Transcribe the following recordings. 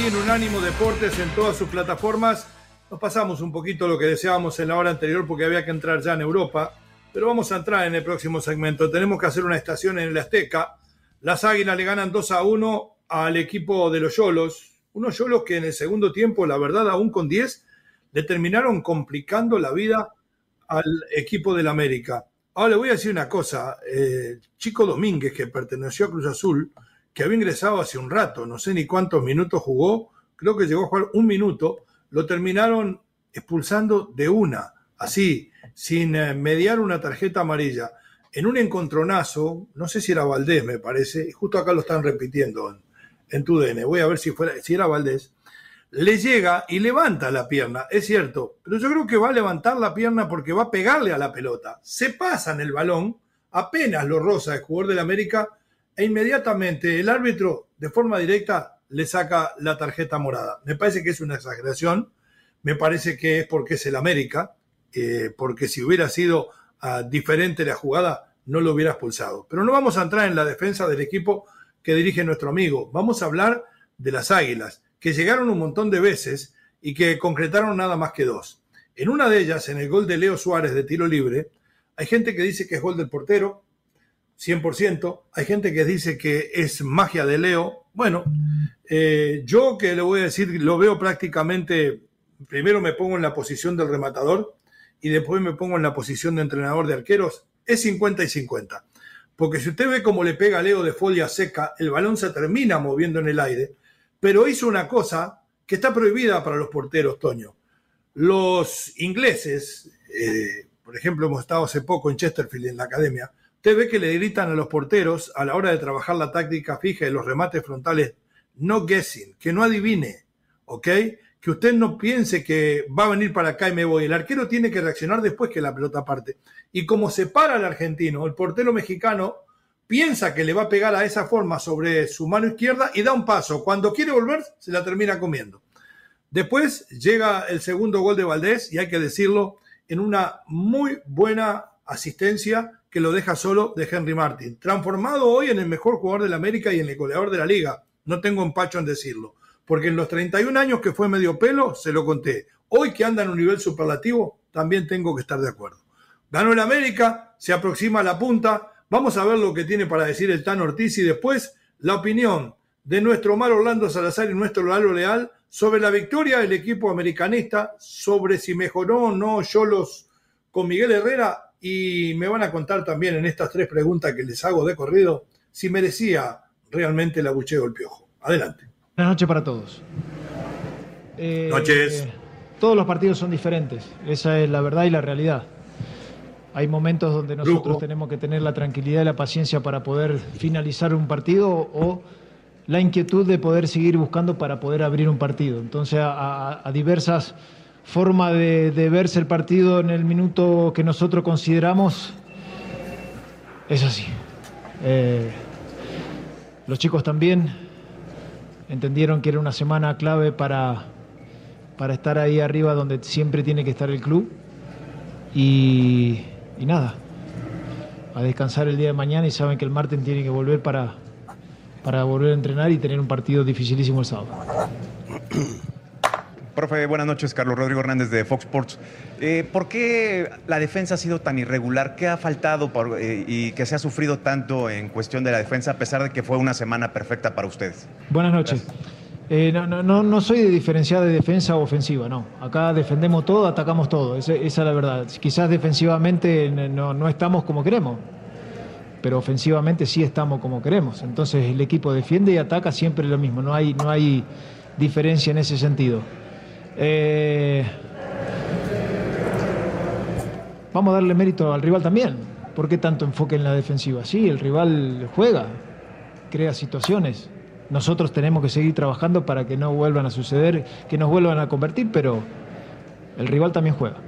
aquí en Unánimo Deportes en todas sus plataformas. Nos pasamos un poquito lo que deseábamos en la hora anterior porque había que entrar ya en Europa, pero vamos a entrar en el próximo segmento. Tenemos que hacer una estación en el Azteca. Las Águilas le ganan 2 a 1 al equipo de los Yolos. Unos Yolos que en el segundo tiempo, la verdad, aún con 10, le terminaron complicando la vida al equipo del América. Ahora le voy a decir una cosa. Eh, Chico Domínguez, que perteneció a Cruz Azul, que había ingresado hace un rato, no sé ni cuántos minutos jugó, creo que llegó a jugar un minuto, lo terminaron expulsando de una, así, sin eh, mediar una tarjeta amarilla. En un encontronazo, no sé si era Valdés, me parece, justo acá lo están repitiendo en, en tu DN, voy a ver si, fuera, si era Valdés, le llega y levanta la pierna, es cierto, pero yo creo que va a levantar la pierna porque va a pegarle a la pelota. Se pasa en el balón, apenas lo roza el jugador del América, e inmediatamente el árbitro de forma directa le saca la tarjeta morada. Me parece que es una exageración, me parece que es porque es el América, eh, porque si hubiera sido uh, diferente la jugada no lo hubiera expulsado. Pero no vamos a entrar en la defensa del equipo que dirige nuestro amigo, vamos a hablar de las Águilas, que llegaron un montón de veces y que concretaron nada más que dos. En una de ellas, en el gol de Leo Suárez de tiro libre, hay gente que dice que es gol del portero, 100%. Hay gente que dice que es magia de Leo. Bueno, eh, yo que le voy a decir, lo veo prácticamente, primero me pongo en la posición del rematador y después me pongo en la posición de entrenador de arqueros, es 50 y 50. Porque si usted ve cómo le pega a Leo de folia seca, el balón se termina moviendo en el aire, pero hizo una cosa que está prohibida para los porteros, Toño. Los ingleses, eh, por ejemplo, hemos estado hace poco en Chesterfield, en la academia, Usted ve que le gritan a los porteros a la hora de trabajar la táctica fija y los remates frontales, no guessing, que no adivine, ¿ok? Que usted no piense que va a venir para acá y me voy. El arquero tiene que reaccionar después que la pelota parte. Y como se para el argentino, el portero mexicano piensa que le va a pegar a esa forma sobre su mano izquierda y da un paso. Cuando quiere volver, se la termina comiendo. Después llega el segundo gol de Valdés y hay que decirlo en una muy buena asistencia que lo deja solo de Henry Martin, transformado hoy en el mejor jugador de la América y en el goleador de la liga. No tengo empacho en decirlo, porque en los 31 años que fue medio pelo, se lo conté. Hoy que anda en un nivel superlativo, también tengo que estar de acuerdo. Ganó el América, se aproxima a la punta, vamos a ver lo que tiene para decir el Tan Ortiz y después la opinión de nuestro Omar Orlando Salazar y nuestro Lalo Leal sobre la victoria del equipo americanista, sobre si mejoró o no Yolos con Miguel Herrera y me van a contar también en estas tres preguntas que les hago de corrido si merecía realmente el abucheo el piojo. Adelante. Buenas noches para todos. Eh, noches. Todos los partidos son diferentes, esa es la verdad y la realidad. Hay momentos donde nosotros Lujo. tenemos que tener la tranquilidad y la paciencia para poder finalizar un partido o la inquietud de poder seguir buscando para poder abrir un partido. Entonces, a, a, a diversas forma de, verse el partido en el minuto que nosotros consideramos es así. Eh, los chicos también entendieron que era una semana clave para, para estar ahí arriba donde siempre tiene que estar el club. Y, y nada, a descansar el día de mañana y saben que el martes tiene que volver para, para volver a entrenar y tener un partido dificilísimo el sábado. Profe, buenas noches. Carlos Rodrigo Hernández de Fox Sports. Eh, ¿Por qué la defensa ha sido tan irregular? ¿Qué ha faltado por, eh, y que se ha sufrido tanto en cuestión de la defensa, a pesar de que fue una semana perfecta para ustedes? Buenas noches. Eh, no, no, no, soy de diferenciar de defensa o ofensiva, no. Acá defendemos todo, atacamos todo. Esa, esa es la verdad. Quizás defensivamente no, no estamos como queremos, pero ofensivamente sí estamos como queremos. Entonces el equipo defiende y ataca siempre lo mismo. No hay, no hay diferencia en ese sentido. Eh, vamos a darle mérito al rival también. ¿Por qué tanto enfoque en la defensiva? Sí, el rival juega, crea situaciones, nosotros tenemos que seguir trabajando para que no vuelvan a suceder, que nos vuelvan a convertir, pero el rival también juega.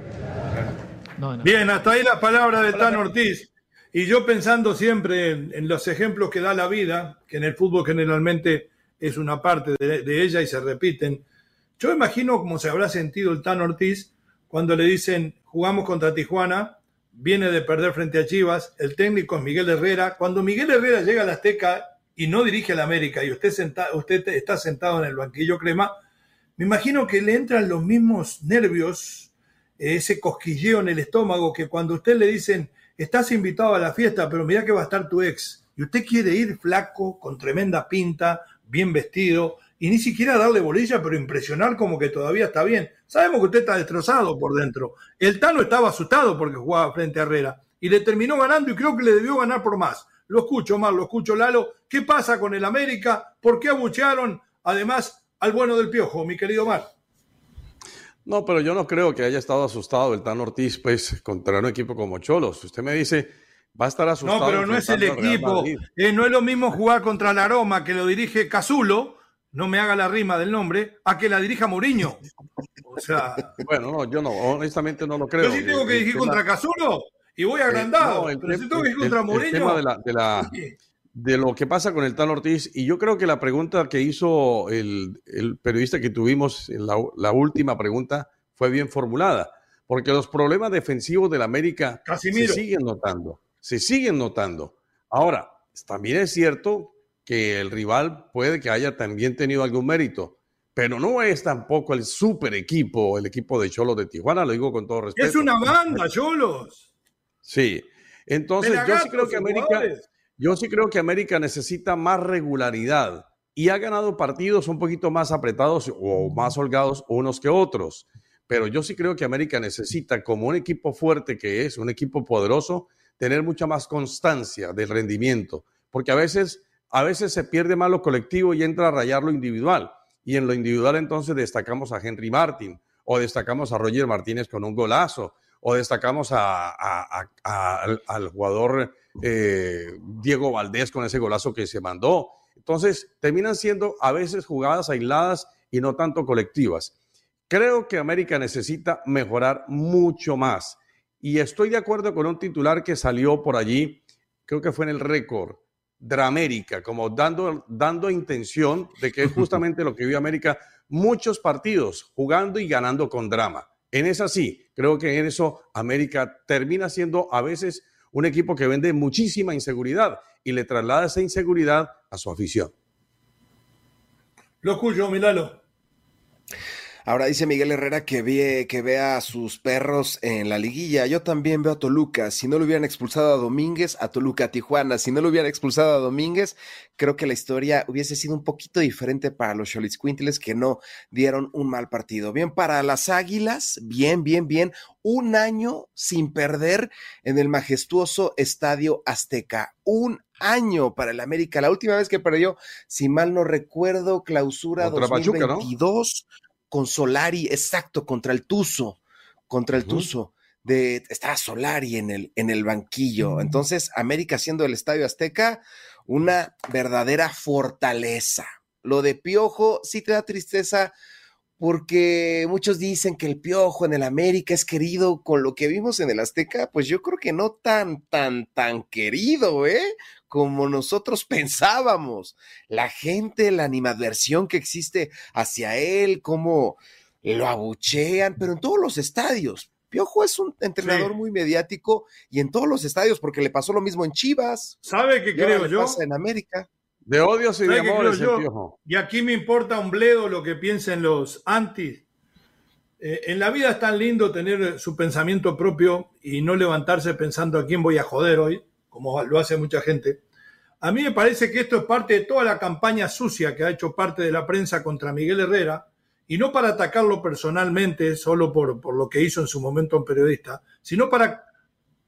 Bien, hasta ahí la palabra de Tan Ortiz. Y yo pensando siempre en, los ejemplos que da la vida, que en el fútbol generalmente es una parte de, ella y se repiten, yo imagino cómo se habrá sentido el Tan Ortiz cuando le dicen jugamos contra Tijuana, viene de perder frente a Chivas, el técnico es Miguel Herrera. Cuando Miguel Herrera llega a la Azteca y no dirige al América y usted, está sentado en el banquillo crema, me imagino que le entran los mismos nervios, ese cosquilleo en el estómago que cuando usted le dicen estás invitado a la fiesta, pero mira que va a estar tu ex, y usted quiere ir flaco, con tremenda pinta, bien vestido, y ni siquiera darle bolilla, pero impresionar como que todavía está bien. Sabemos que usted está destrozado por dentro. El Tano estaba asustado porque jugaba frente a Herrera, y le terminó ganando y creo que le debió ganar por más. Lo escucho, mal, lo escucho, Lalo. ¿Qué pasa con el América? ¿Por qué abuchearon además al bueno del Piojo, mi querido Mar? No, pero yo no creo que haya estado asustado el Tan Ortiz, pues, contra un equipo como Cholos. Usted me dice, va a estar asustado. No, pero no es el equipo. Eh, no es lo mismo jugar contra la Aroma, que lo dirige Cazulo, no me haga la rima del nombre, a que la dirija Mourinho. O sea. Bueno, no, yo no, honestamente no lo creo. Yo sí tengo que dirigir contra Cazulo y voy agrandado. Eh, pero si tengo que ir contra Mourinho. El tema de la, de la, de lo que pasa con el Tan Ortiz. Y yo creo que la pregunta que hizo el, periodista que tuvimos, la, la, última pregunta, fue bien formulada. Porque los problemas defensivos del América se siguen notando. Se siguen notando. Ahora, también es cierto que el rival puede que haya también tenido algún mérito. Pero no es tampoco el super equipo, el equipo de Cholos de Tijuana, lo digo con todo respeto. Es una banda, Cholos. Sí. Entonces, yo sí creo que América, yo sí creo que América necesita más regularidad y ha ganado partidos un poquito más apretados o más holgados unos que otros. Pero yo sí creo que América necesita, como un equipo fuerte que es, un equipo poderoso, tener mucha más constancia del rendimiento, porque a veces, a veces se pierde más lo colectivo y entra a rayar lo individual. Y en lo individual entonces destacamos a Henry Martin o destacamos a Roger Martínez con un golazo o destacamos al jugador eh, Diego Valdés con ese golazo que se mandó. Entonces, terminan siendo a veces jugadas aisladas y no tanto colectivas. Creo que América necesita mejorar mucho más. Y estoy de acuerdo con un titular que salió por allí, creo que fue en el récord, Dramérica, como dando, dando intención de que es justamente lo que vio América, muchos partidos jugando y ganando con drama. En esa sí, creo que en eso América termina siendo a veces un equipo que vende muchísima inseguridad y le traslada esa inseguridad a su afición. Lo cuyo, Milalo. Ahora dice Miguel Herrera que ve, que vea a sus perros en la liguilla. Yo también veo a Toluca. Si no lo hubieran expulsado a Domínguez, a Toluca, a Tijuana. Si no lo hubieran expulsado a Domínguez, creo que la historia hubiese sido un poquito diferente para los Quintiles que no dieron un mal partido. Bien, para las Águilas, bien, bien, bien. Un año sin perder en el majestuoso Estadio Azteca. Un año para el América. La última vez que perdió, si mal no recuerdo, clausura 2022 con Solari, exacto, contra el Tuzo, contra el Tuzo. De, estaba Solari en el, en el banquillo. Entonces, América siendo el Estadio Azteca, una verdadera fortaleza. Lo de Piojo sí te da tristeza porque muchos dicen que el Piojo en el América es querido con lo que vimos en el Azteca, pues yo creo que no tan, tan, tan querido, ¿eh? Como nosotros pensábamos. La gente, la animadversión que existe hacia él, cómo lo abuchean, pero en todos los estadios. Piojo es un entrenador muy mediático y en todos los estadios, porque le pasó lo mismo en Chivas. ¿Sabe qué creo yo? Pasa en América. De odios y de amores, Piojo. Y aquí me importa un bledo lo que piensen los anti. Eh, en la vida es tan lindo tener su pensamiento propio y no levantarse pensando a quién voy a joder hoy como lo hace mucha gente. A mí me parece que esto es parte de toda la campaña sucia que ha hecho parte de la prensa contra Miguel Herrera, y no para atacarlo personalmente, solo por, por lo que hizo en su momento un periodista, sino para,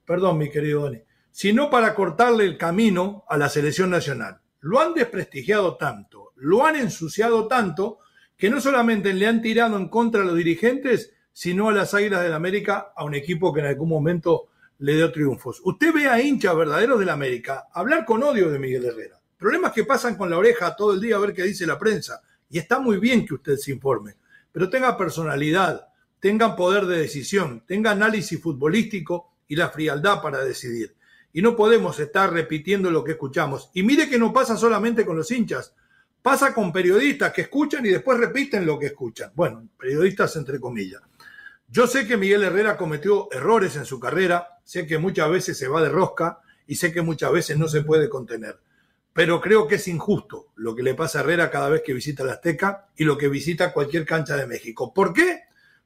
perdón mi querido Doni, sino para cortarle el camino a la selección nacional. Lo han desprestigiado tanto, lo han ensuciado tanto, que no solamente le han tirado en contra a los dirigentes, sino a las Águilas del América, a un equipo que en algún momento le dio triunfos. Usted ve a hinchas verdaderos del América hablar con odio de Miguel Herrera, problema es que pasan con la oreja todo el día a ver qué dice la prensa. Y está muy bien que usted se informe, pero tenga personalidad, tenga poder de decisión, tenga análisis futbolístico y la frialdad para decidir. Y no podemos estar repitiendo lo que escuchamos. Y mire que no pasa solamente con los hinchas, pasa con periodistas que escuchan y después repiten lo que escuchan. Bueno, periodistas entre comillas. Yo sé que Miguel Herrera cometió errores en su carrera, sé que muchas veces se va de rosca y sé que muchas veces no se puede contener. Pero creo que es injusto lo que le pasa a Herrera cada vez que visita la Azteca y lo que visita cualquier cancha de México. ¿Por qué?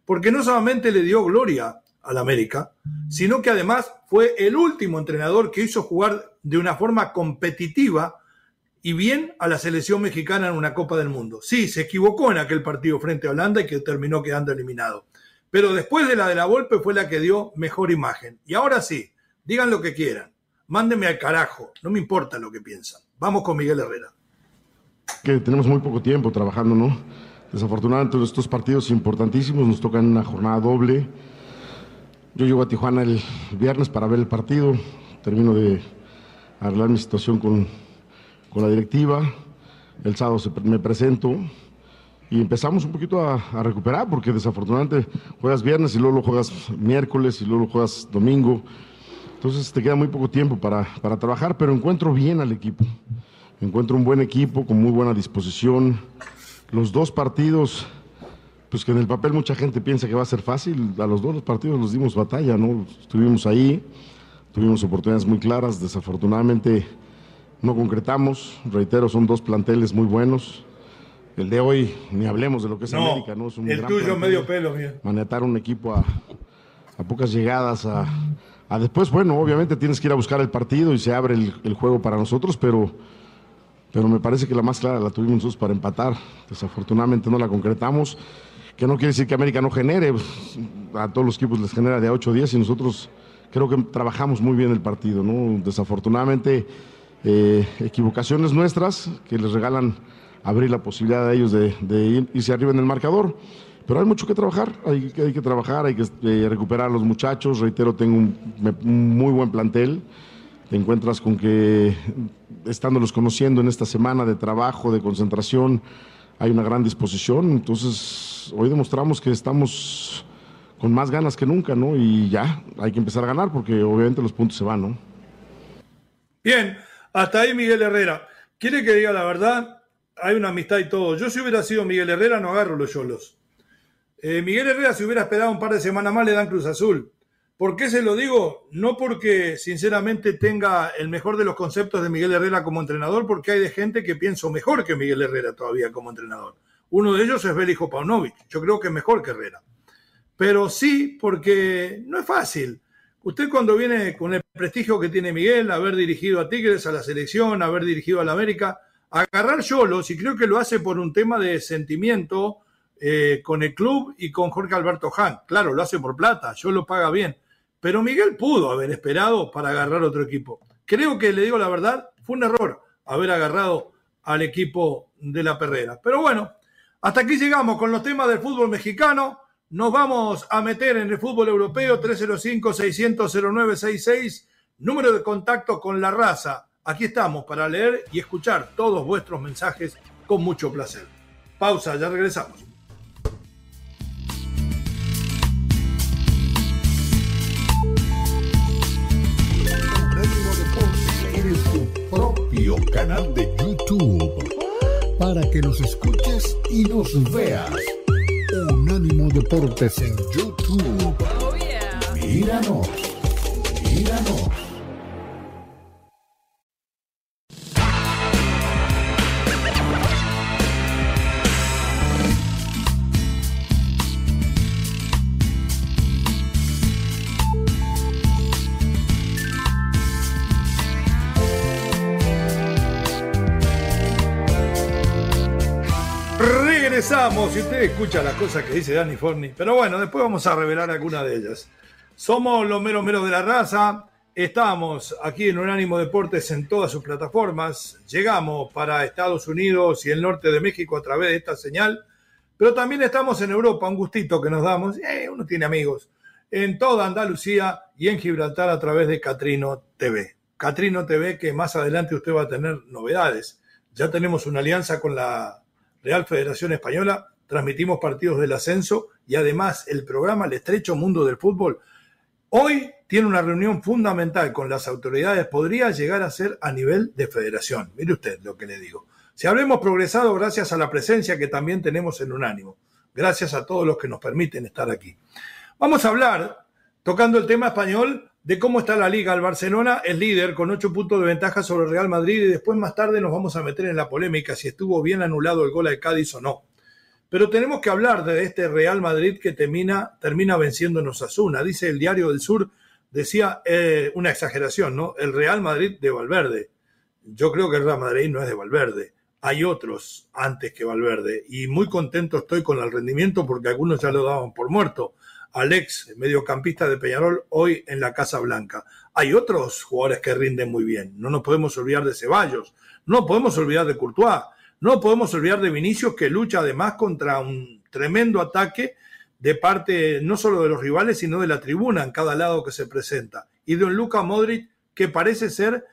Porque no solamente le dio gloria al América, sino que además fue el último entrenador que hizo jugar de una forma competitiva y bien a la selección mexicana en una Copa del Mundo. Sí, se equivocó en aquel partido frente a Holanda y que terminó quedando eliminado. Pero después de la de la Volpe fue la que dio mejor imagen. Y ahora sí, digan lo que quieran. Mándenme al carajo. No me importa lo que piensan. Vamos con Miguel Herrera. Que tenemos muy poco tiempo trabajando, ¿no? Desafortunadamente estos partidos importantísimos nos tocan una jornada doble. Yo llego a Tijuana el viernes para ver el partido. Termino de arreglar mi situación con, con la directiva. El sábado me presento y empezamos un poquito a, recuperar porque desafortunadamente juegas viernes y luego lo juegas miércoles y luego lo juegas domingo. Entonces te queda muy poco tiempo para, para trabajar, pero encuentro bien al equipo. Encuentro un buen equipo con muy buena disposición. Los dos partidos, pues que en el papel mucha gente piensa que va a ser fácil, a los dos partidos los dimos batalla, ¿no? Estuvimos ahí, tuvimos oportunidades muy claras, desafortunadamente no concretamos, reitero, son dos planteles muy buenos el de hoy, ni hablemos de lo que es América, ¿no? Es un el tuyo medio pelo, mira. Manetar un equipo a, pocas llegadas, a, después, bueno, obviamente tienes que ir a buscar el partido y se abre el, juego para nosotros, pero, pero me parece que la más clara la tuvimos nosotros para empatar. Desafortunadamente no la concretamos, que no quiere decir que América no genere, a todos los equipos les genera de 8 o 10 y nosotros creo que trabajamos muy bien el partido, ¿no? Desafortunadamente, eh, equivocaciones nuestras que les regalan abrir la posibilidad de ellos de, de irse arriba en el marcador. Pero hay mucho que trabajar, hay, que trabajar, hay que eh, recuperar a los muchachos. Reitero, tengo un, muy buen plantel. Te encuentras con que, estándolos conociendo en esta semana de trabajo, de concentración, hay una gran disposición. Entonces, hoy demostramos que estamos con más ganas que nunca, ¿no? Y ya, hay que empezar a ganar porque obviamente los puntos se van, ¿no? Bien, hasta ahí Miguel Herrera. ¿Quiere que diga la verdad? Hay una amistad y todo. Yo si hubiera sido Miguel Herrera no agarro los yolos. Eh, Miguel Herrera si hubiera esperado un par de semanas más le dan Cruz Azul. ¿Por qué se lo digo? No porque sinceramente tenga el mejor de los conceptos de Miguel Herrera como entrenador, porque hay de gente que pienso mejor que Miguel Herrera todavía como entrenador. Uno de ellos es Belijo Paunovic. Yo creo que es mejor que Herrera. Pero sí, porque no es fácil. Usted cuando viene con el prestigio que tiene Miguel, haber dirigido a Tigres, a la selección, haber dirigido a la América, agarrar Yolos, y creo que lo hace por un tema de sentimiento eh, con el club y con Jorge Alberto Han. Claro, lo hace por plata, yo lo paga bien. Pero Miguel pudo haber esperado para agarrar otro equipo. Creo que, le digo la verdad, fue un error haber agarrado al equipo de la Perrera. Pero bueno, hasta aquí llegamos con los temas del fútbol mexicano. Nos vamos a meter en el fútbol europeo 305-600-0966, número de contacto con la raza Aquí estamos para leer y escuchar todos vuestros mensajes con mucho placer. Pausa, ya regresamos. Eres tu propio canal de YouTube para que nos escuches y nos veas. Unánimo Deportes en YouTube. Oh, míranos, míranos. Regresamos y usted escucha las cosas que dice Danny Forni. Pero bueno, después vamos a revelar algunas de ellas. Somos los meros meros de la raza. Estamos aquí en Unánimo Deportes en todas sus plataformas. Llegamos para Estados Unidos y el norte de México a través de esta señal. Pero también estamos en Europa, un gustito que nos damos. Eh, uno tiene amigos. En toda Andalucía y en Gibraltar a través de Catrino TV. Catrino TV, que más adelante usted va a tener novedades. Ya tenemos una alianza con la Real Federación Española, transmitimos partidos del ascenso y además el programa El Estrecho Mundo del Fútbol hoy tiene una reunión fundamental con las autoridades, podría llegar a ser a nivel de federación. Mire usted lo que le digo. Si habremos progresado gracias a la presencia que también tenemos en Unánimo, gracias a todos los que nos permiten estar aquí. Vamos a hablar, tocando el tema español, de cómo está la liga. El Barcelona es líder con ocho puntos de ventaja sobre el Real Madrid y después más tarde nos vamos a meter en la polémica si estuvo bien anulado el gol al Cádiz o no. Pero tenemos que hablar de este Real Madrid que termina, termina venciéndonos a Zuna. Dice el Diario del Sur, decía eh, una exageración, ¿no? El Real Madrid de Valverde. Yo creo que el Real Madrid no es de Valverde. Hay otros antes que Valverde. Y muy contento estoy con el rendimiento porque algunos ya lo daban por muerto. Alex, mediocampista de Peñarol, hoy en la Casa Blanca. Hay otros jugadores que rinden muy bien. No nos podemos olvidar de Ceballos. No podemos olvidar de Courtois. No podemos olvidar de Vinicius, que lucha además contra un tremendo ataque de parte no solo de los rivales, sino de la tribuna en cada lado que se presenta. Y de un Luka Modric que parece ser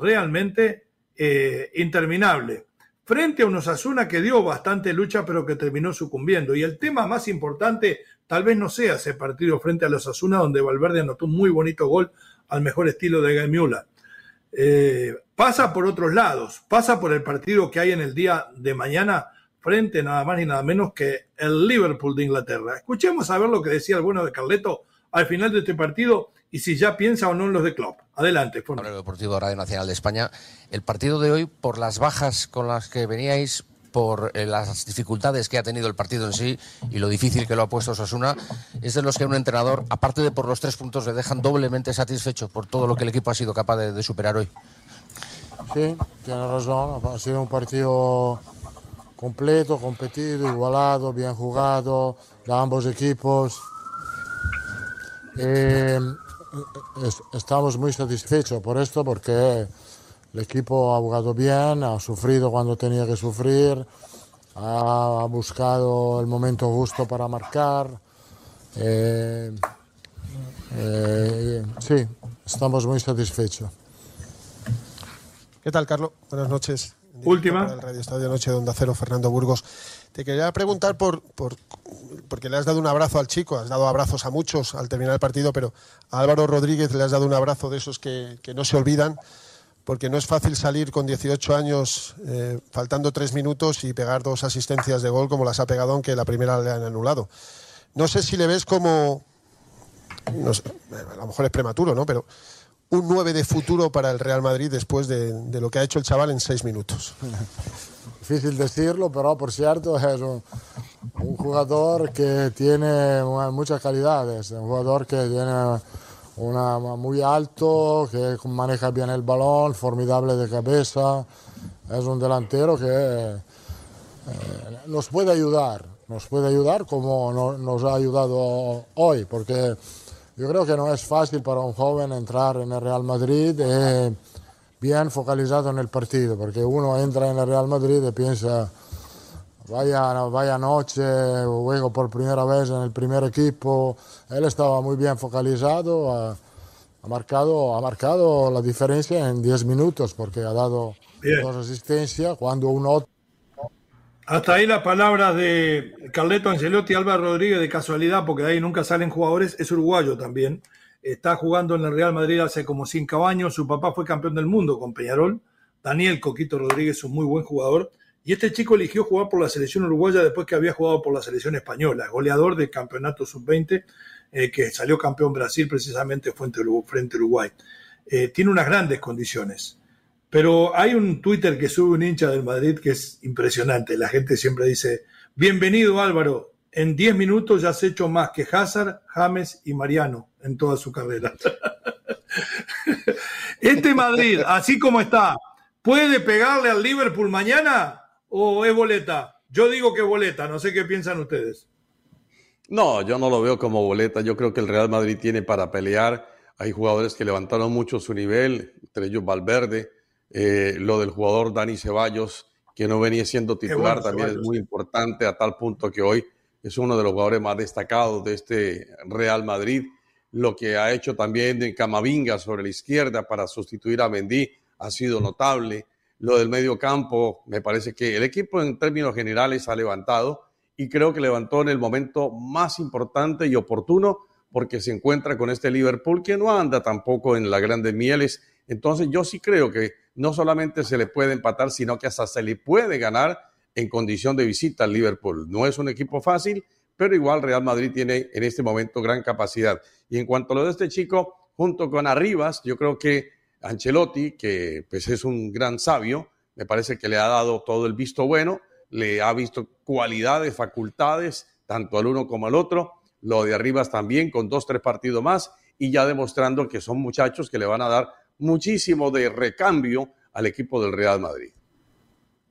realmente eh, interminable. Frente a un Osasuna que dio bastante lucha, pero que terminó sucumbiendo. Y el tema más importante Tal vez no sea ese partido frente a los Asuna donde Valverde anotó un muy bonito gol al mejor estilo de Gaimula. Eh, pasa por otros lados, pasa por el partido que hay en el día de mañana frente nada más ni nada menos que el Liverpool de Inglaterra. Escuchemos a ver lo que decía el bueno de Carleto al final de este partido y si ya piensa o no en los de Klopp. Adelante. El Deportivo Radio Nacional de España. El partido de hoy, por las bajas con las que veníais, por eh, las dificultades que ha tenido el partido en sí y lo difícil que lo ha puesto Sasuna, es de los que un entrenador, aparte de por los tres puntos, le dejan doblemente satisfecho por todo lo que el equipo ha sido capaz de, superar hoy. Sí, tiene razón, ha sido un partido completo, competido, igualado, bien jugado de ambos equipos. Eh, estamos muy satisfechos por esto porque el equipo ha jugado bien, ha sufrido cuando tenía que sufrir, ha buscado el momento justo para marcar. Eh, eh, sí, estamos muy satisfechos. ¿Qué tal, Carlos? Buenas noches. Última. el Radio Estadio Noche de Onda Cero, Fernando Burgos. Te quería preguntar por, por, porque le has dado un abrazo al chico, has dado abrazos a muchos al terminar el partido, pero a Álvaro Rodríguez le has dado un abrazo de esos que, que no se olvidan porque no es fácil salir con 18 años, eh, faltando tres minutos y pegar dos asistencias de gol como las ha pegado, aunque la primera le han anulado. No sé si le ves como, a lo mejor es prematuro, ¿no? Pero un 9 de futuro para el Real Madrid después de, lo que ha hecho el chaval en seis minutos. Difícil decirlo, pero por cierto es un, jugador que tiene muchas calidades, un jugador que tiene una, muy alto, que maneja bien el balón, formidable de cabeza. Es un delantero que eh, nos puede ayudar, nos puede ayudar como nos ha ayudado hoy, porque yo creo que no es fácil para un joven entrar en el Real Madrid eh, bien focalizado en el partido, porque uno entra en el Real Madrid y piensa, vaya, vaya noche, juego por primera vez en el primer equipo. Él estaba muy bien focalizado, ha, marcado, ha marcado la diferencia en 10 minutos porque ha dado dos asistencias cuando uno... Hasta ahí las palabras de Carleto Angelotti, Álvaro Rodríguez, de casualidad, porque de ahí nunca salen jugadores, es uruguayo también. Está jugando en el Real Madrid hace como cinco años, su papá fue campeón del mundo con Peñarol. Daniel Coquito Rodríguez, un muy buen jugador y este chico eligió jugar por la selección uruguaya después que había jugado por la selección española, goleador del campeonato sub-20, eh, que salió campeón Brasil precisamente frente a Uruguay. Eh, tiene unas grandes condiciones. Pero hay un Twitter que sube un hincha del Madrid que es impresionante. La gente siempre dice, bienvenido Álvaro, en 10 minutos ya has hecho más que Hazard, James y Mariano en toda su carrera. este Madrid, así como está, ¿puede pegarle al Liverpool mañana? o es boleta? Yo digo que boleta, no sé qué piensan ustedes. No, yo no lo veo como boleta. Yo creo que el Real Madrid tiene para pelear. Hay jugadores que levantaron mucho su nivel, entre ellos Valverde. Eh, lo del jugador Dani Ceballos, que no venía siendo titular, también es muy importante a tal punto que hoy es uno de los jugadores más destacados de este Real Madrid. lo que ha hecho también en Camavinga sobre la izquierda para sustituir a Mendy ha sido notable. Lo del medio campo, me parece que el equipo en términos generales ha levantado y creo que levantó en el momento más importante y oportuno porque se encuentra con este Liverpool que no anda tampoco en las grandes mieles. Entonces yo sí creo que no solamente se le puede empatar, sino que hasta se le puede ganar en condición de visita al Liverpool. No es un equipo fácil, pero igual Real Madrid tiene en este momento gran capacidad. Y en cuanto a lo de este chico, junto con Arribas, yo creo que Ancelotti, que pues es un gran sabio, me parece que le ha dado todo el visto bueno, le ha visto cualidades, facultades, tanto al uno como al otro, lo de Arribas también, con dos, tres partidos más, y ya demostrando que son muchachos que le van a dar muchísimo de recambio al equipo del Real Madrid.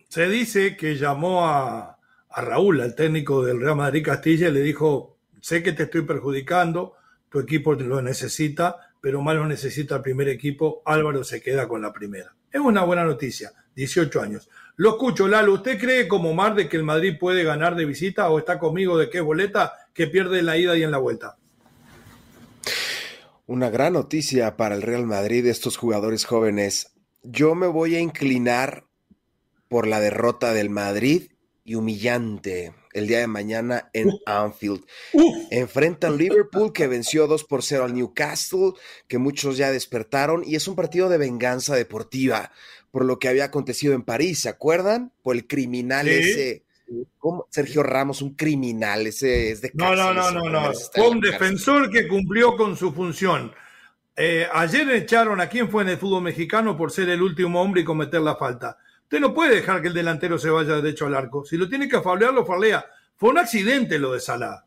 Se dice que llamó a, a Raúl, al técnico del Real Madrid Castilla, y le dijo, sé que te estoy perjudicando, tu equipo lo necesita, pero más lo necesita el primer equipo, Álvaro se queda con la primera. Es una buena noticia, 18 años. Lo escucho, Lalo, ¿usted cree como Mar de que el Madrid puede ganar de visita o está conmigo de que boleta que pierde en la ida y en la vuelta? Una gran noticia para el Real Madrid, estos jugadores jóvenes. Yo me voy a inclinar por la derrota del Madrid y humillante el día de mañana en Anfield. Enfrenta al Liverpool que venció 2 por 0 al Newcastle, que muchos ya despertaron, y es un partido de venganza deportiva por lo que había acontecido en París, ¿se acuerdan? Por el criminal ese. ¿Cómo? Sergio Ramos, un criminal, ese es de No, no, no, no, no. Fue un defensor que cumplió con su función. Eh, ayer echaron a quién fue en el fútbol mexicano por ser el último hombre y cometer la falta. Usted no puede dejar que el delantero se vaya derecho al arco. Si lo tiene que fablear, lo falea. Fue un accidente lo de Salah.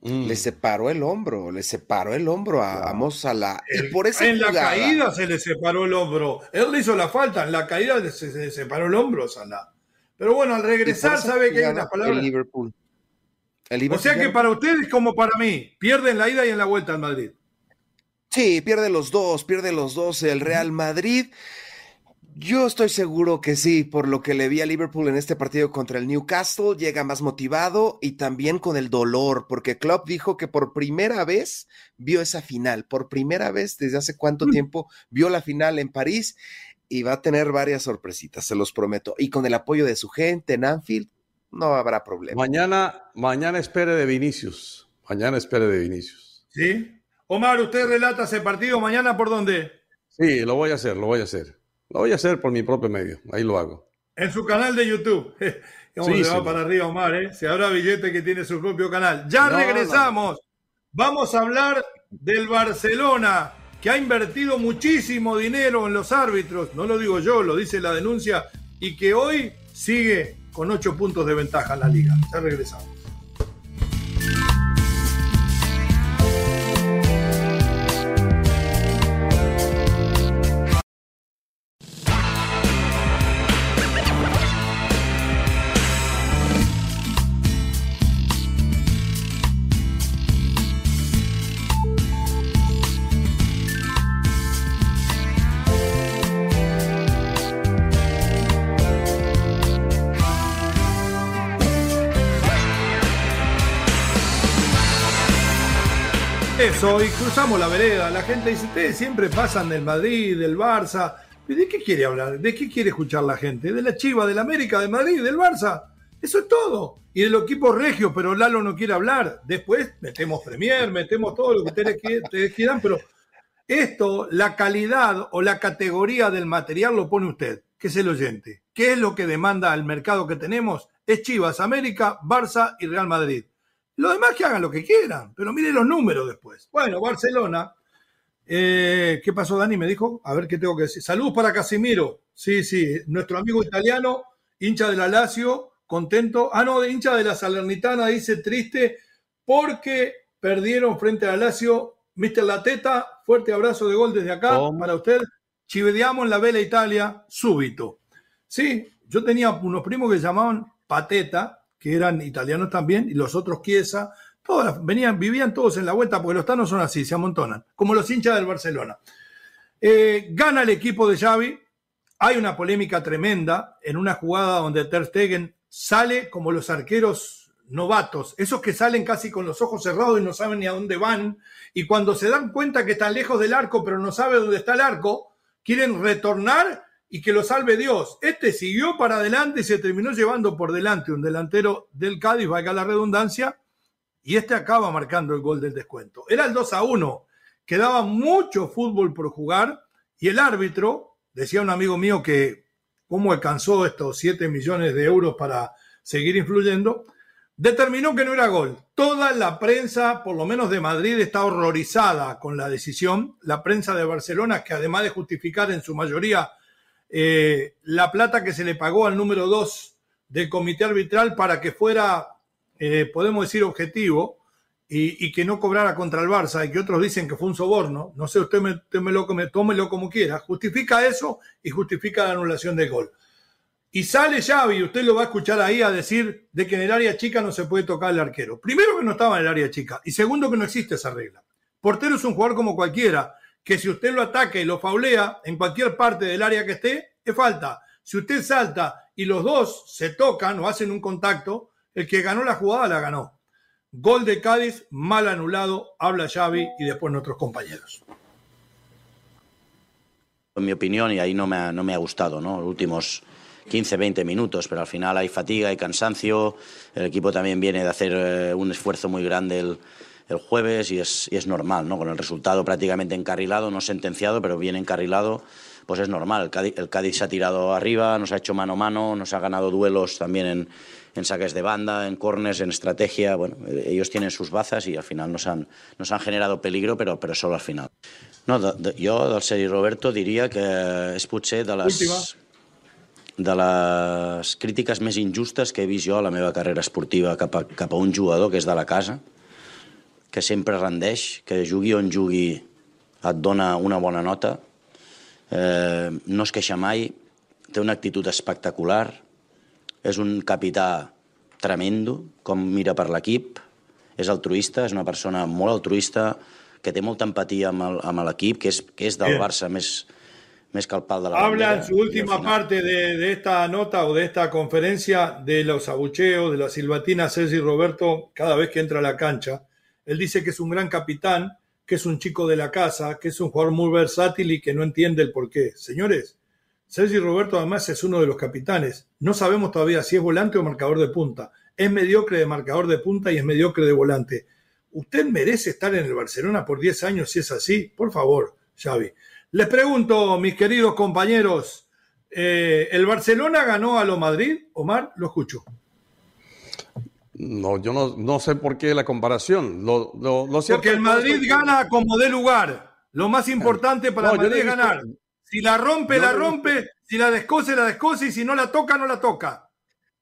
Mm. Le separó el hombro, le separó el hombro a, a por en la caída se le separó el hombro. Él le hizo la falta, en la caída se, le separó el hombro a Salah. Pero bueno, al regresar sabe que hay unas palabras. El Liverpool. o sea que para ustedes como para mí, pierden la ida y en la vuelta al Madrid. Sí, pierde los dos, pierde los dos el Real Madrid. Yo estoy seguro que sí, por lo que le vi a Liverpool en este partido contra el Newcastle, llega más motivado y también con el dolor, porque Klopp dijo que por primera vez vio esa final, por primera vez desde hace cuánto mm. tiempo vio la final en París y va a tener varias sorpresitas, se los prometo. Y con el apoyo de su gente en Anfield, no habrá problema. Mañana, mañana espere de Vinicius. Mañana espere de Vinicius. ¿Sí? Omar, ¿usted relata ese partido mañana por dónde? Sí, lo voy a hacer, lo voy a hacer. Lo voy a hacer por mi propio medio, ahí lo hago. En su canal de YouTube. ¿Cómo se va para arriba, Omar? Eh? Se habrá billete que tiene su propio canal. Ya regresamos. Vamos a hablar del Barcelona, que ha invertido muchísimo dinero en los árbitros. No lo digo yo, lo dice la denuncia. Y que hoy sigue con ocho puntos de ventaja en la liga. Ya regresamos. Y cruzamos la vereda. La gente dice, ustedes siempre pasan del Madrid, del Barça. ¿De qué quiere hablar? ¿De qué quiere escuchar la gente? ¿De la Chiva, del América, del Madrid, del Barça? Eso es todo. Y de los equipos regios, pero Lalo no quiere hablar. Después metemos Premier, metemos todo lo que ustedes quieran, pero esto, la calidad o la categoría del material lo pone usted, que es el oyente. ¿Qué es lo que demanda el mercado que tenemos? Es Chivas, América, Barça y Real Madrid. Los demás que hagan lo que quieran, pero miren los números después. Bueno, Barcelona. Eh, ¿Qué pasó, Dani? Me dijo. A ver qué tengo que decir. Saludos para Casimiro. Sí, sí. Nuestro amigo italiano, hincha de la Lazio, contento. Ah, no, de hincha de la Salernitana, dice triste porque perdieron frente a la Lazio. Mister Lateta, fuerte abrazo de gol desde acá para usted. Chivediamo en la Vela Italia, súbito. Sí, yo tenía unos primos que se llamaban Pateta, que eran italianos también, y los otros Chiesa, todas venían, vivían todos en la vuelta, porque los tanos son así, se amontonan, como los hinchas del Barcelona. Eh, gana el equipo de Xavi, hay una polémica tremenda en una jugada donde Ter Stegen sale como los arqueros novatos, esos que salen casi con los ojos cerrados y no saben ni a dónde van, y cuando se dan cuenta que están lejos del arco pero no saben dónde está el arco, quieren retornar y que lo salve Dios. Este siguió para adelante y se terminó llevando por delante un delantero del Cádiz, valga la redundancia, y este acaba marcando el gol del descuento. Era el 2 a 1, quedaba mucho fútbol por jugar y el árbitro, decía un amigo mío que cómo alcanzó estos 7 millones de euros para seguir influyendo, determinó que no era gol. Toda la prensa, por lo menos de Madrid, está horrorizada con la decisión. La prensa de Barcelona, que además de justificar en su mayoría eh, la plata que se le pagó al número 2 del comité arbitral para que fuera, eh, podemos decir, objetivo y, que no cobrara contra el Barça y que otros dicen que fue un soborno, no sé, usted me, tómelo, tómelo como quiera, justifica eso y justifica la anulación del gol. Y sale Xavi, usted lo va a escuchar ahí a decir de que en el área chica no se puede tocar el arquero. Primero que no estaba en el área chica y segundo que no existe esa regla. Portero es un jugador como cualquiera, que si usted lo ataca y lo faulea en cualquier parte del área que esté, es falta. Si usted salta y los dos se tocan o hacen un contacto, el que ganó la jugada la ganó. Gol de Cádiz, mal anulado, habla Xavi y después nuestros compañeros. En mi opinión, y ahí no me ha, no me ha gustado, ¿no? Los últimos 15, 20 minutos, pero al final hay fatiga, hay cansancio. El equipo también viene de hacer eh, un esfuerzo muy grande el, jueves y es, es, normal, ¿no? Con el resultado prácticamente encarrilado, no sentenciado, pero bien encarrilado, pues es normal. El Cádiz, se ha tirado arriba, nos ha hecho mano a mano, nos ha ganado duelos también en, en saques de banda, en corners, en estrategia. Bueno, ellos tienen sus bazas y al final nos han, nos han generado peligro, pero, pero solo al final. No, yo del Sergi Roberto diría que es potser de las de les crítiques més injustes que he vist jo a la meva carrera esportiva cap a, cap a un jugador que és de la casa, que sempre rendeix, que jugui on jugui et dona una bona nota, eh, no es queixa mai, té una actitud espectacular, és un capità tremendo, com mira per l'equip, és altruista, és una persona molt altruista, que té molta empatia amb l'equip, que, és, que és del Barça més, Habla en su última parte de, esta nota o de esta conferencia de los abucheos, de la silbatina Ceci Roberto cada vez que entra a la cancha. Él dice que es un gran capitán, que es un chico de la casa, que es un jugador muy versátil y que no entiende el porqué. Señores, Sergi Roberto además es uno de los capitanes. No sabemos todavía si es volante o marcador de punta. Es mediocre de marcador de punta y es mediocre de volante. ¿Usted merece estar en el Barcelona por 10 años si es así? Por favor, Xavi. Les pregunto, mis queridos compañeros, eh, ¿el Barcelona ganó a lo Madrid? Omar, lo escucho. No, yo no, sé por qué la comparación. Lo, Porque el Madrid gana como de lugar. Lo más importante para el Madrid es ganar. Si la rompe, la rompe. Si la descose, la descose. Y si no la toca, no la toca.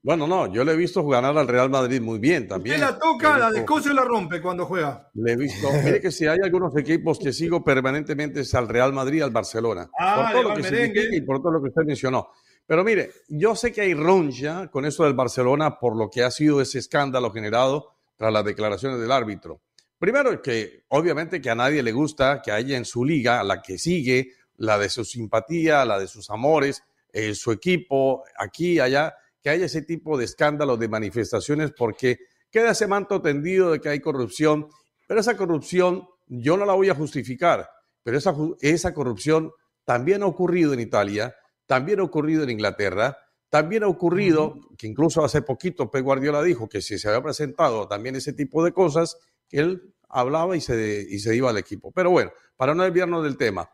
Bueno, no, yo le he visto ganar al Real Madrid muy bien también. Usted la toca, la descoce y la rompe cuando juega. Le he visto. Mire que si hay algunos equipos que sigo permanentemente es al Real Madrid al Barcelona. Ah, por todo lo que significa y por todo lo que usted mencionó. Pero mire, yo sé que hay roncha con eso del Barcelona por lo que ha sido ese escándalo generado tras las declaraciones del árbitro. Primero, que obviamente que a nadie le gusta que haya en su liga, la que sigue, la de su simpatía, la de sus amores, eh, su equipo, aquí, allá que haya ese tipo de escándalos, de manifestaciones, porque queda ese manto tendido de que hay corrupción, pero esa corrupción yo no la voy a justificar, pero esa, esa corrupción también ha ocurrido en Italia, también ha ocurrido en Inglaterra, también ha ocurrido, que incluso hace poquito Pep Guardiola dijo que si se había presentado también ese tipo de cosas, él hablaba y se, y se iba al equipo. Pero bueno, para no desviarnos del tema.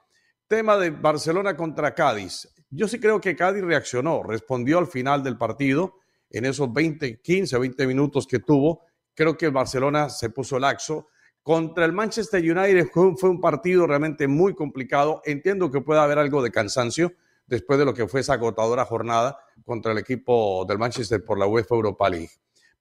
Tema de Barcelona contra Cádiz. Yo sí creo que Cádiz reaccionó, respondió al final del partido, en esos 20, 15 o 20 minutos que tuvo. Creo que el Barcelona se puso laxo. Contra el Manchester United fue un partido realmente muy complicado. Entiendo que pueda haber algo de cansancio después de lo que fue esa agotadora jornada contra el equipo del Manchester por la UEFA Europa League.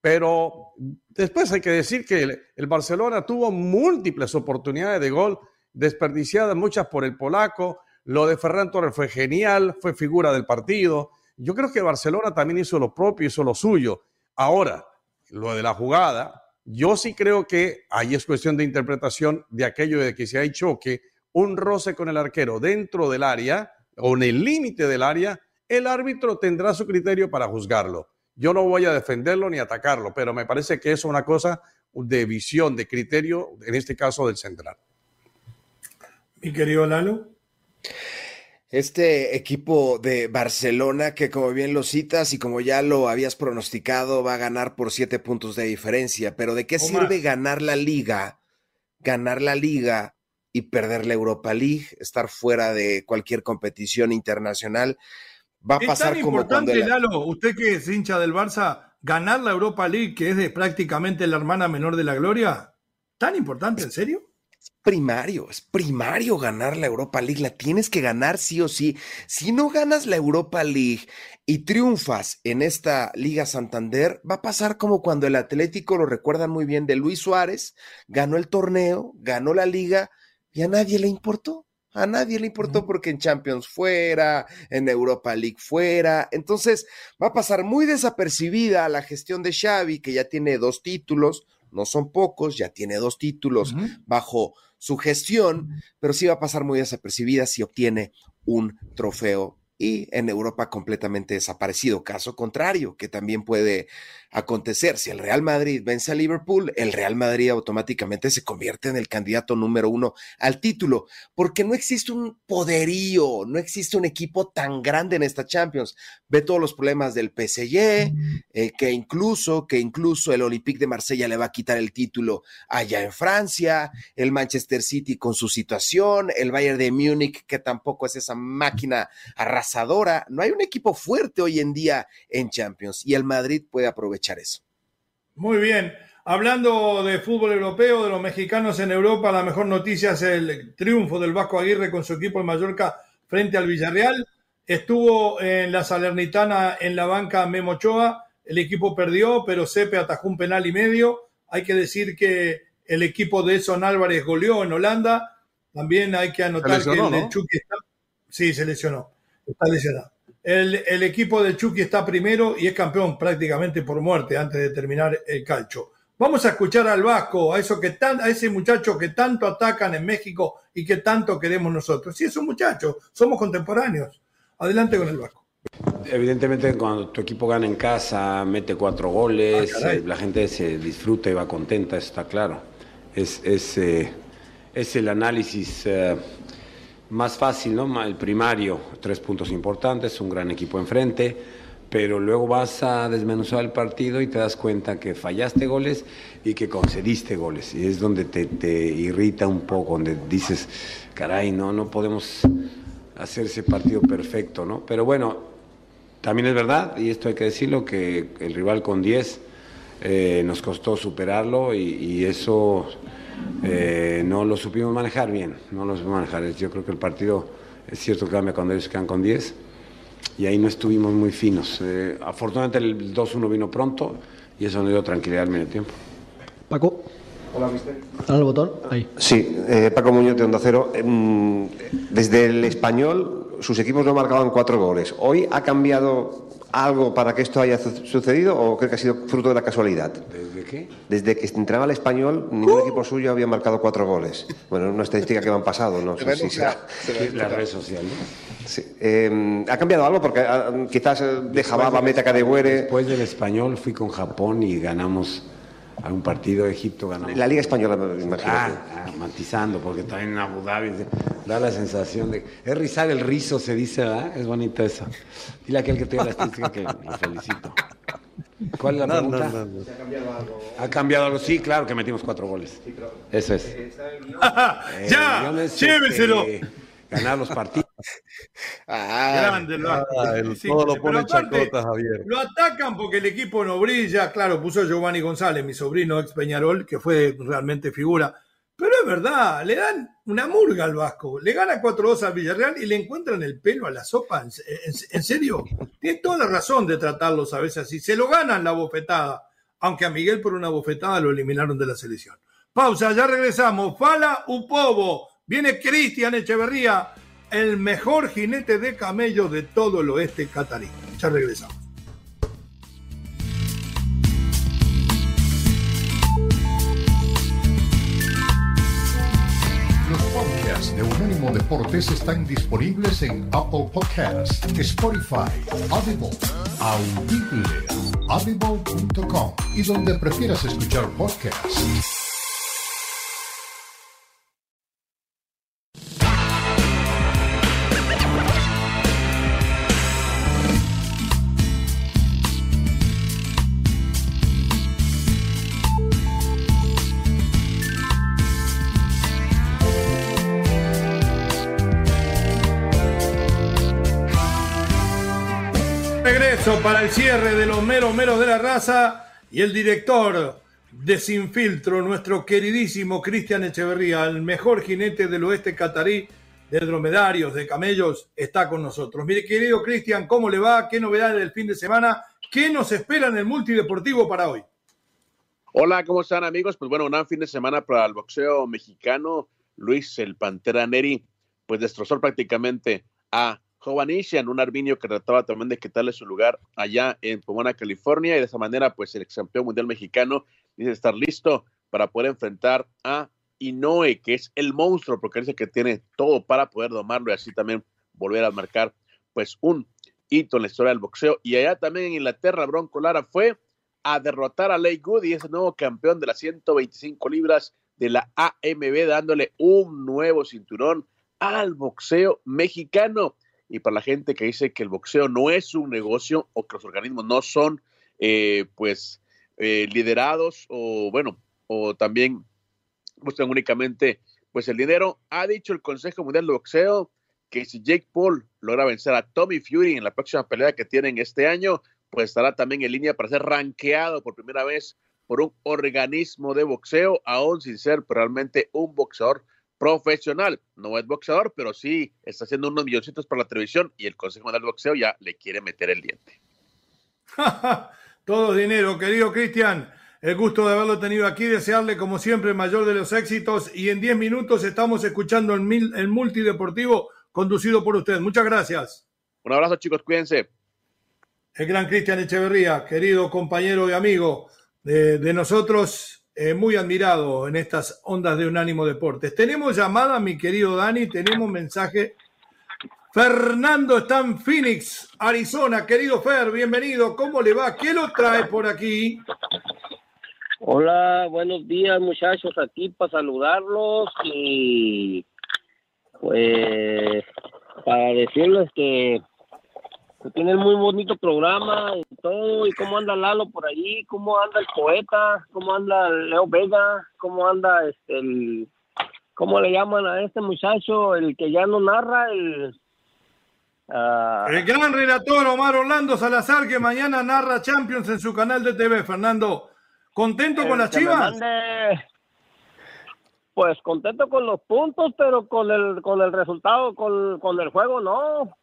Pero después hay que decir que el, Barcelona tuvo múltiples oportunidades de gol, desperdiciadas muchas por el polaco, lo de Ferran Torres fue genial, fue figura del partido. Yo creo que Barcelona también hizo lo propio, hizo lo suyo. Ahora, lo de la jugada, yo sí creo que ahí es cuestión de interpretación de aquello de que si hay choque, un roce con el arquero dentro del área o en el límite del área, el árbitro tendrá su criterio para juzgarlo. Yo no voy a defenderlo ni atacarlo, pero me parece que es una cosa de visión, de criterio, en este caso del central. Mi querido Lalo. Este equipo de Barcelona, que como bien lo citas y como ya lo habías pronosticado, va a ganar por siete puntos de diferencia. Pero ¿de qué sirve ganar la liga? Ganar la liga y perder la Europa League, estar fuera de cualquier competición internacional. Va a pasar tan como importante, Lalo, usted que es hincha del Barça, ganar la Europa League, que es de prácticamente la hermana menor de la gloria. ¿Tan importante, en serio? primario, es primario ganar la Europa League, la tienes que ganar sí o sí. Si no ganas la Europa League y triunfas en esta Liga Santander, va a pasar como cuando el Atlético, lo recuerdan muy bien, de Luis Suárez, ganó el torneo, ganó la liga y a nadie le importó. A nadie le importó porque en Champions fuera, en Europa League fuera. Entonces va a pasar muy desapercibida la gestión de Xavi, que ya tiene dos títulos, no son pocos, ya tiene dos títulos bajo su gestión, pero sí va a pasar muy desapercibida si obtiene un trofeo y en Europa completamente desaparecido. Caso contrario, que también puede acontecer. Si el Real Madrid vence a Liverpool, el Real Madrid automáticamente se convierte en el candidato número uno al título, porque no existe un poderío, no existe un equipo tan grande en esta Champions. Ve todos los problemas del PSG, eh, que incluso, que incluso el Olympique de Marsella le va a quitar el título allá en Francia, el Manchester City con su situación, el Bayern de Múnich, que tampoco es esa máquina arrasadora. No hay un equipo fuerte hoy en día en Champions y el Madrid puede aprovechar eso. Muy bien. Hablando de fútbol europeo, de los mexicanos en Europa, la mejor noticia es el triunfo del Vasco Aguirre con su equipo en Mallorca frente al Villarreal. Estuvo en la Salernitana en la banca Memo Ochoa. El equipo perdió, pero Sepe atajó un penal y medio. Hay que decir que el equipo de Son Álvarez goleó en Holanda. También hay que anotar que el Chucky está. Sí, se lesionó. Está lesionado. El, equipo de Chucky está primero y es campeón prácticamente por muerte antes de terminar el calcho. Vamos a escuchar al Vasco, a, eso que tan, a ese muchacho que tanto atacan en México y que tanto queremos nosotros. Sí, es un muchacho, somos contemporáneos. Adelante con el Vasco. Evidentemente cuando tu equipo gana en casa, mete cuatro goles, ah, eh, la gente se disfruta y va contenta, eso está claro. Es, es, eh, es el análisis eh, más fácil, ¿no? El primario, tres puntos importantes, un gran equipo enfrente, pero luego vas a desmenuzar el partido y te das cuenta que fallaste goles y que concediste goles. Y es donde te, te irrita un poco, donde dices, caray, no, no podemos hacer ese partido perfecto, ¿no? Pero bueno, también es verdad, y esto hay que decirlo, que el rival con 10 eh, nos costó superarlo y, y eso eh, no lo supimos manejar bien, no lo supimos manejar. Yo creo que el partido es cierto que cambia cuando ellos quedan con 10 y ahí no estuvimos muy finos. Eh, afortunadamente el 2-1 vino pronto y eso nos dio tranquilidad al medio tiempo. Paco. Hola, mister. el botón. Ahí. Sí, eh, Paco Muñoz de Onda Cero. Em, desde el español, sus equipos no marcaban cuatro goles. ¿Hoy ha cambiado algo para que esto haya sucedido o cree que ha sido fruto de la casualidad? ¿Desde qué? Desde que entraba el español, ningún equipo suyo había marcado cuatro goles. Bueno, una estadística que me han pasado, no sé si será. La red social, Sí. Eh, ¿Ha cambiado algo? Porque ah, quizás dejaba meta Cadegüere. Después del español fui con Japón y ganamos a un partido de Egipto ganó. La Liga Española, me imagino. Ah, ah, matizando, porque también en Abu Dhabi da la sensación de. Es rizar el rizo, se dice, ¿verdad? Es bonita esa. Dile a aquel que tenga la estadística que lo felicito. ¿Cuál es la pregunta? No, no, ¿Ha cambiado algo? ¿Ha cambiado algo? Sí, claro que metimos cuatro goles. Eso es. Eh, ¡Ya! ¡Lléveselo! ganar los partidos. Ah, Grande, lo, ah, todo lo pone chacota, Javier. Lo atacan porque el equipo no brilla. Claro, puso Giovanni González, mi sobrino ex Peñarol, que fue realmente figura. Pero es verdad, le dan una murga al Vasco. Le gana 4-2 al Villarreal y le encuentran el pelo a la sopa. ¿En, serio? Tiene toda la razón de tratarlos a veces así. Se lo ganan la bofetada. Aunque a Miguel por una bofetada lo eliminaron de la selección. Pausa, ya regresamos. Fala Upovo Viene Cristian Echeverría, el mejor jinete de camello de todo el oeste catarí. Ya regresamos. Los podcasts de Unánimo Deportes están disponibles en Apple Podcasts, Spotify, Audible audible, audible.com y donde prefieras escuchar podcasts. El cierre de los meros meros de la raza y el director de Sinfiltro, nuestro queridísimo Cristian Echeverría, el mejor jinete del oeste catarí de dromedarios, de camellos, está con nosotros. Mire, querido Cristian, ¿cómo le va? ¿Qué novedades del fin de semana? ¿Qué nos espera en el multideportivo para hoy? Hola, ¿cómo están amigos? Pues bueno, un fin de semana para el boxeo mexicano. Luis el Pantera Neri, pues destrozó prácticamente a en un arminio que trataba también de quitarle su lugar allá en Pomona, California, y de esa manera, pues el ex campeón mundial mexicano dice estar listo para poder enfrentar a Inoue, que es el monstruo, porque dice que tiene todo para poder domarlo y así también volver a marcar, pues, un hito en la historia del boxeo. Y allá también en Inglaterra, Bronco Lara fue a derrotar a Ley Good y es el nuevo campeón de las 125 libras de la AMB, dándole un nuevo cinturón al boxeo mexicano y para la gente que dice que el boxeo no es un negocio o que los organismos no son eh, pues eh, liderados o bueno o también buscan únicamente pues el dinero ha dicho el Consejo Mundial de Boxeo que si Jake Paul logra vencer a Tommy Fury en la próxima pelea que tienen este año pues estará también en línea para ser rankeado por primera vez por un organismo de boxeo aún sin ser realmente un boxeador profesional. No es boxeador, pero sí está haciendo unos milloncitos para la televisión y el Consejo Mundial de Boxeo ya le quiere meter el diente. Todo dinero, querido Cristian. El gusto de haberlo tenido aquí, desearle como siempre el mayor de los éxitos y en 10 minutos estamos escuchando el, el multideportivo conducido por usted. Muchas gracias. Un abrazo chicos, cuídense. El gran Cristian Echeverría, querido compañero y amigo de, de nosotros, eh, muy admirado en estas ondas de Unánimo Deportes. Tenemos llamada, mi querido Dani, tenemos mensaje. Fernando está en Phoenix, Arizona. Querido Fer, bienvenido. ¿Cómo le va? ¿Qué lo trae por aquí? Hola, buenos días muchachos, aquí para saludarlos y pues para decirles que tienen muy bonito programa y todo, y cómo anda Lalo por ahí, cómo anda el poeta, cómo anda Leo Vega, cómo anda este, el, cómo le llaman a este muchacho, el que ya no narra, el... Uh, el gran relator Omar Orlando Salazar, que mañana narra Champions en su canal de TV, Fernando. ¿Contento con las chivas? pues contento con los puntos, pero con el, con el resultado, con, con el juego, no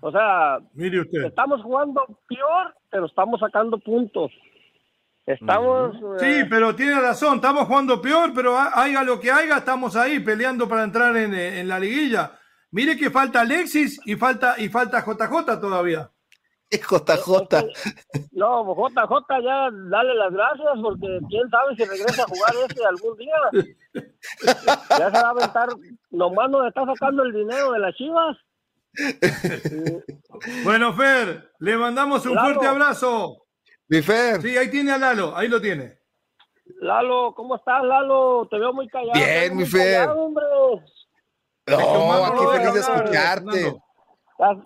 o sea, Mire usted. estamos jugando peor, pero estamos sacando puntos. Estamos. Sí, eh, pero tiene razón, estamos jugando peor, pero haya lo que haya, estamos ahí peleando para entrar en, eh, en, la liguilla. Mire que falta Alexis y falta, y falta JJ todavía. JJ. No, JJ ya dale las gracias porque quién sabe si regresa a jugar este algún día. Ya se va a aventar, nomás nos está sacando el dinero de las chivas. bueno, Fer, le mandamos un fuerte abrazo. Mi Fer. Sí, ahí tiene a Lalo, ahí lo tiene. Lalo, ¿cómo estás, Lalo? Te veo muy callado. Bien, mi Fer. No, aquí feliz de escucharte.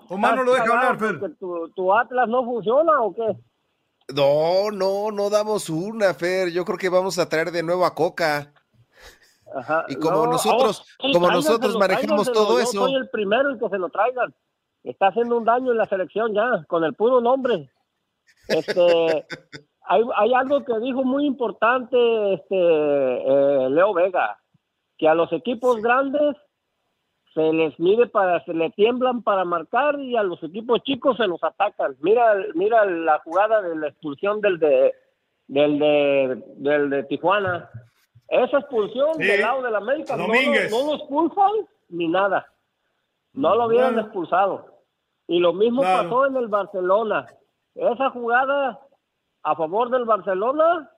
Omar no lo deja hablar, Fer. Tu, ¿Tu Atlas no funciona o qué? No, no, no damos una, Fer. Yo creo que vamos a traer de nuevo a Coca y como nosotros, como nosotros manejamos todo eso. Yo soy el primero en que se lo traigan. Está haciendo un daño en la selección ya, con el puro nombre. Este, hay, hay, algo que dijo muy importante este eh, Leo Vega, que a los equipos grandes se les mide para, se le tiemblan para marcar y a los equipos chicos se los atacan. Mira, mira la jugada de la expulsión del de, del de, del de Tijuana esa expulsión del lado del América no, no, lo expulsan ni nada. No lo habían expulsado. Y lo mismo pasó en el Barcelona. Esa jugada a favor del Barcelona,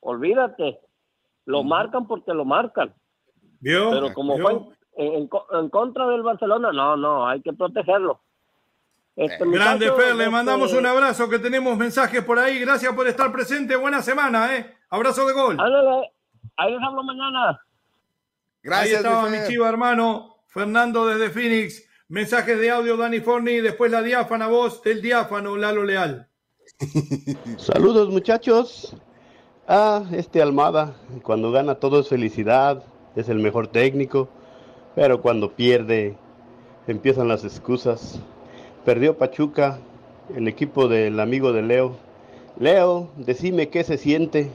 olvídate. Lo marcan porque lo marcan. Pero como fue en, en, contra del Barcelona, no, no, hay que protegerlo. Este, Grande Fer, le mandamos un abrazo, que tenemos mensajes por ahí. Gracias por estar presente. Buena semana, ¿eh? Abrazo de gol. Ahí les hablo mañana. Gracias. Ahí estaba mi chiva hermano, Fernando desde Phoenix. Mensajes de audio, Dani Forni. Después la diáfana voz del diáfano, Lalo Leal. Saludos, muchachos. Ah, este Almada, cuando gana todo es felicidad, es el mejor técnico, pero cuando pierde empiezan las excusas. Perdió Pachuca, el equipo del amigo de Leo. Leo, decime qué se siente.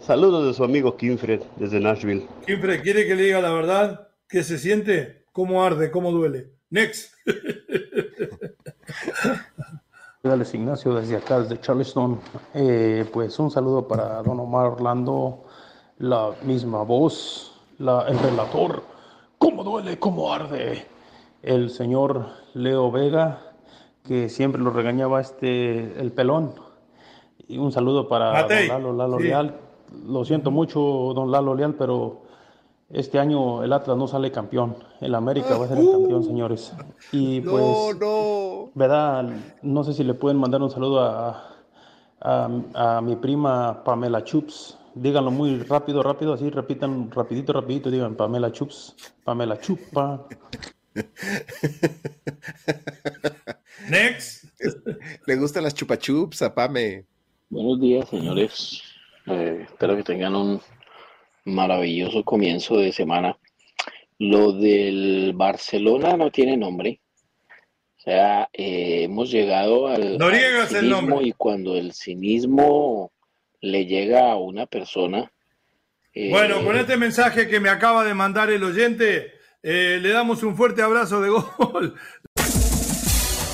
Saludos de su amigo Kinfred desde Nashville. Kinfred, ¿quiere que le diga la verdad? ¿Qué se siente? ¿Cómo arde? ¿Cómo duele? Next. Dales Ignacio desde acá, desde Charleston. Eh, pues un saludo para don Omar Orlando, la misma voz, la, el relator. ¿Cómo duele? ¿Cómo arde? El señor Leo Vega, que siempre lo regañaba este el pelón. Y un saludo para don Lalo, Lalo Leal. Lo siento mucho, don Lalo Leal, pero este año el Atlas no sale campeón. El América va a ser el campeón, señores. Y pues, no, no. ¿verdad? No sé si le pueden mandar un saludo a, a, mi prima Pamela Chups. Díganlo muy rápido, rápido, así repitan rapidito, rapidito, digan Pamela Chups, Pamela Chupa. Next. Le gustan las chupachups a Pame. Buenos días, señores. Eh, espero que tengan un maravilloso comienzo de semana. Lo del Barcelona no tiene nombre. O sea, eh, hemos llegado al, cinismo y cuando el cinismo le llega a una persona. Eh, bueno, con este mensaje que me acaba de mandar el oyente, le damos un fuerte abrazo de gol.